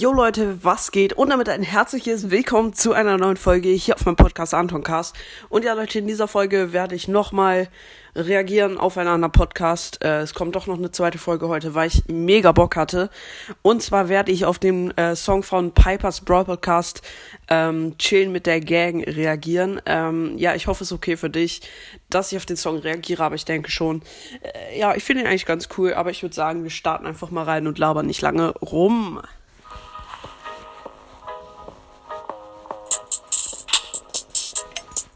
Jo Leute, was geht? Und damit ein herzliches Willkommen zu einer neuen Folge hier auf meinem Podcast Antoncast. Und ja Leute, in dieser Folge werde ich nochmal reagieren auf einen anderen Podcast. Äh, es kommt doch noch eine zweite Folge heute, weil ich mega Bock hatte. Und zwar werde ich auf den äh, Song von Pipers Brawl Podcast ähm, Chillen mit der Gang reagieren. Ähm, ja, ich hoffe es ist okay für dich, dass ich auf den Song reagiere, aber ich denke schon. Äh, ja, ich finde ihn eigentlich ganz cool, aber ich würde sagen, wir starten einfach mal rein und labern nicht lange rum.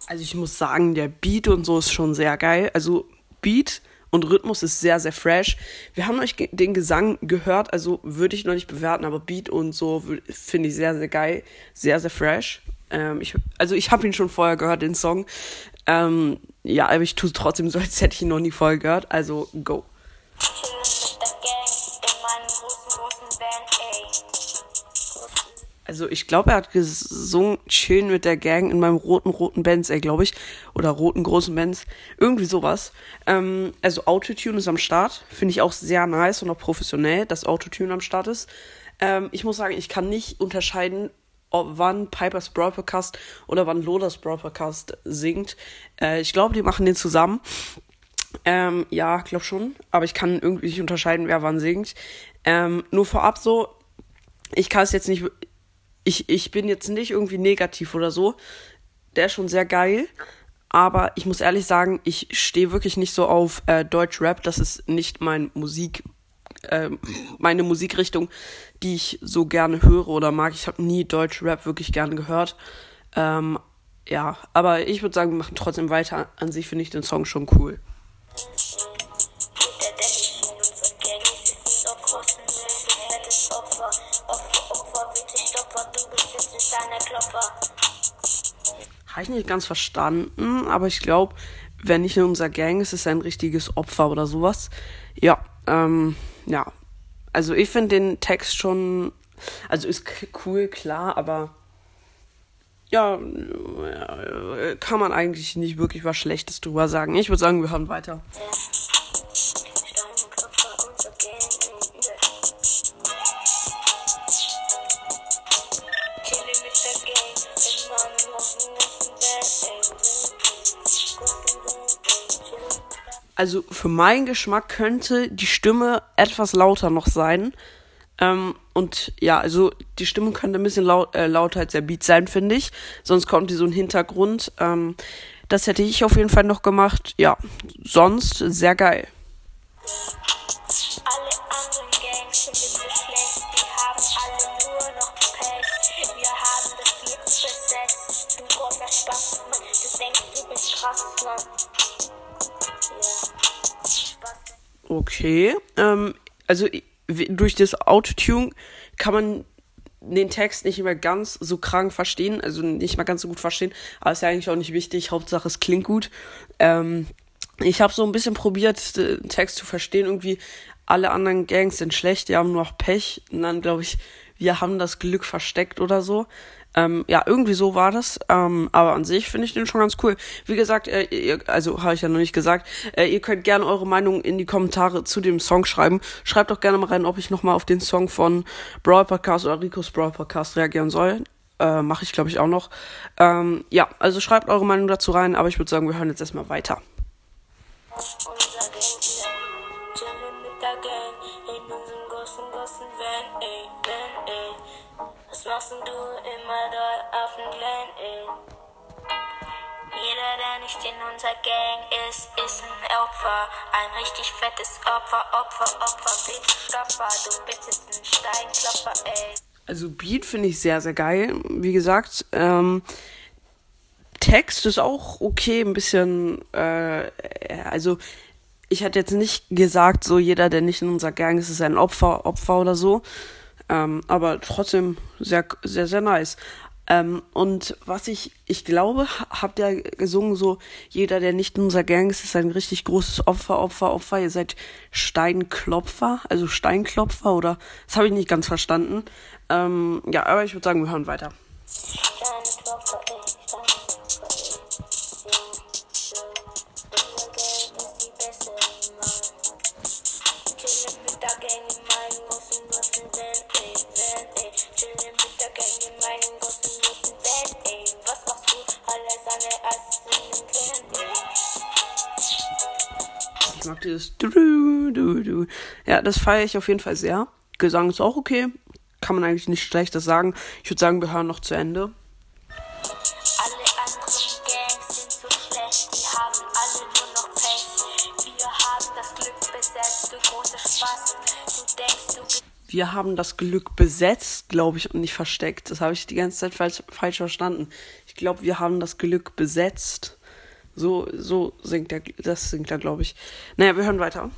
Also ich muss sagen, der Beat und so ist schon sehr geil. Also Beat und Rhythmus ist sehr, sehr fresh. Wir haben euch den Gesang gehört, also würde ich noch nicht bewerten, aber Beat und so finde ich sehr, sehr geil. Sehr, sehr fresh. Ähm, ich, also ich habe ihn schon vorher gehört, den Song. Ähm, ja, aber ich tue es trotzdem so, als hätte ich ihn noch nie vorher gehört. Also go. Also ich glaube, er hat gesungen Chillen mit der Gang in meinem roten, roten Benz, ey, glaube ich. Oder roten, großen Benz. Irgendwie sowas. Ähm, also Autotune ist am Start. Finde ich auch sehr nice und auch professionell, dass Autotune am Start ist. Ähm, ich muss sagen, ich kann nicht unterscheiden, ob, wann Pipers Brawl Podcast oder wann Lodas Brawl Podcast singt. Äh, ich glaube, die machen den zusammen. Ähm, ja, glaub schon. Aber ich kann irgendwie nicht unterscheiden, wer wann singt. Ähm, nur vorab so, ich kann es jetzt nicht ich, ich bin jetzt nicht irgendwie negativ oder so. Der ist schon sehr geil. Aber ich muss ehrlich sagen, ich stehe wirklich nicht so auf äh, Deutsch-Rap. Das ist nicht mein Musik, äh, meine Musikrichtung, die ich so gerne höre oder mag. Ich habe nie Deutsch-Rap wirklich gerne gehört. Ähm, ja, aber ich würde sagen, wir machen trotzdem weiter. An sich finde ich den Song schon cool. Habe ich nicht ganz verstanden, aber ich glaube, wenn nicht in unserer Gang ist, ist es ein richtiges Opfer oder sowas. Ja, ähm, ja. Also ich finde den Text schon, also ist cool, klar, aber ja, kann man eigentlich nicht wirklich was Schlechtes drüber sagen. Ich würde sagen, wir hören weiter. Also für meinen Geschmack könnte die Stimme etwas lauter noch sein. Ähm, und ja, also die Stimme könnte ein bisschen laut, äh, lauter als der Beat sein, finde ich. Sonst kommt die so ein Hintergrund. Ähm, das hätte ich auf jeden Fall noch gemacht. Ja, sonst sehr geil. Alle Okay. Ähm, also durch das Autotune kann man den Text nicht mehr ganz so krank verstehen, also nicht mal ganz so gut verstehen, aber ist ja eigentlich auch nicht wichtig. Hauptsache es klingt gut. Ähm, ich habe so ein bisschen probiert, den Text zu verstehen. Irgendwie alle anderen Gangs sind schlecht, die haben nur noch Pech. Und dann glaube ich, wir haben das Glück versteckt oder so. Ähm, ja, irgendwie so war das. Ähm, aber an sich finde ich den schon ganz cool. Wie gesagt, äh, ihr, also habe ich ja noch nicht gesagt, äh, ihr könnt gerne eure Meinung in die Kommentare zu dem Song schreiben. Schreibt doch gerne mal rein, ob ich nochmal auf den Song von Brawl Podcast oder Ricos Brawl Podcast reagieren soll. Äh, Mache ich, glaube ich, auch noch. Ähm, ja, also schreibt eure Meinung dazu rein, aber ich würde sagen, wir hören jetzt erstmal weiter. Machst du immer dort auf dem Glen? Jeder, der nicht in unserer Gang ist, ist ein Opfer. Ein richtig fettes Opfer, Opfer, Opfer, bitte Stopper. Du bist jetzt ein Steinklopper, ey. Also Beat finde ich sehr, sehr geil. Wie gesagt, ähm, Text ist auch okay, ein bisschen, äh, also ich hatte jetzt nicht gesagt, so jeder, der nicht in unserer Gang ist, ist ein Opfer, Opfer oder so. Ähm, aber trotzdem sehr, sehr, sehr nice. Ähm, und was ich, ich glaube, habt ihr gesungen, so, jeder, der nicht in unserer Gang ist, ist ein richtig großes Opfer, Opfer, Opfer. Ihr seid Steinklopfer, also Steinklopfer, oder? Das habe ich nicht ganz verstanden. Ähm, ja, aber ich würde sagen, wir hören weiter. Steinklopfer, dieses du, du, du. Ja, das feiere ich auf jeden Fall sehr. Gesang ist auch okay. Kann man eigentlich nicht schlechtes sagen. Ich würde sagen, wir hören noch zu Ende. wir haben das Glück besetzt, glaube ich, und nicht versteckt. Das habe ich die ganze Zeit falsch, falsch verstanden. Ich glaube, wir haben das Glück besetzt. So, so singt er, das singt er, glaube ich. Naja, wir hören weiter.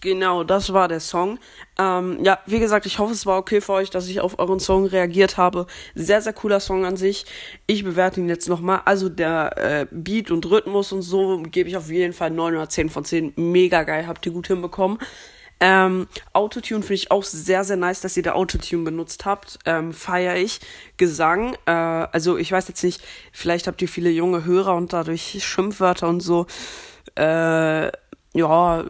Genau, das war der Song. Ähm, ja, wie gesagt, ich hoffe, es war okay für euch, dass ich auf euren Song reagiert habe. Sehr, sehr cooler Song an sich. Ich bewerte ihn jetzt nochmal. Also der äh, Beat und Rhythmus und so gebe ich auf jeden Fall 9 oder 10 von 10. Mega geil, habt ihr gut hinbekommen. Ähm, Autotune finde ich auch sehr, sehr nice, dass ihr da Autotune benutzt habt. Ähm, Feiere ich. Gesang, äh, also ich weiß jetzt nicht, vielleicht habt ihr viele junge Hörer und dadurch Schimpfwörter und so. Äh, ja,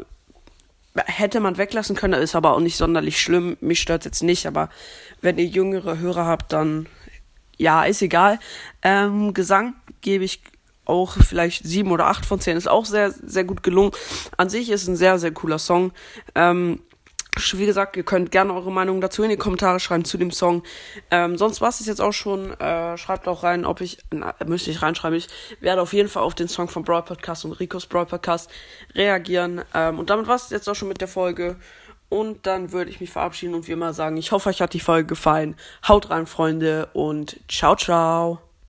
hätte man weglassen können, ist aber auch nicht sonderlich schlimm. Mich stört jetzt nicht, aber wenn ihr jüngere Hörer habt, dann ja, ist egal. Ähm, Gesang gebe ich auch vielleicht sieben oder acht von zehn. Ist auch sehr, sehr gut gelungen. An sich ist ein sehr, sehr cooler Song. Ähm, wie gesagt, ihr könnt gerne eure Meinung dazu in die Kommentare schreiben zu dem Song. Ähm, sonst war es jetzt auch schon. Äh, schreibt auch rein, ob ich, na, müsste ich reinschreiben, ich werde auf jeden Fall auf den Song von Brawl Podcast und Ricos Brawl Podcast reagieren. Ähm, und damit war es jetzt auch schon mit der Folge. Und dann würde ich mich verabschieden und wie immer sagen, ich hoffe, euch hat die Folge gefallen. Haut rein, Freunde, und ciao, ciao.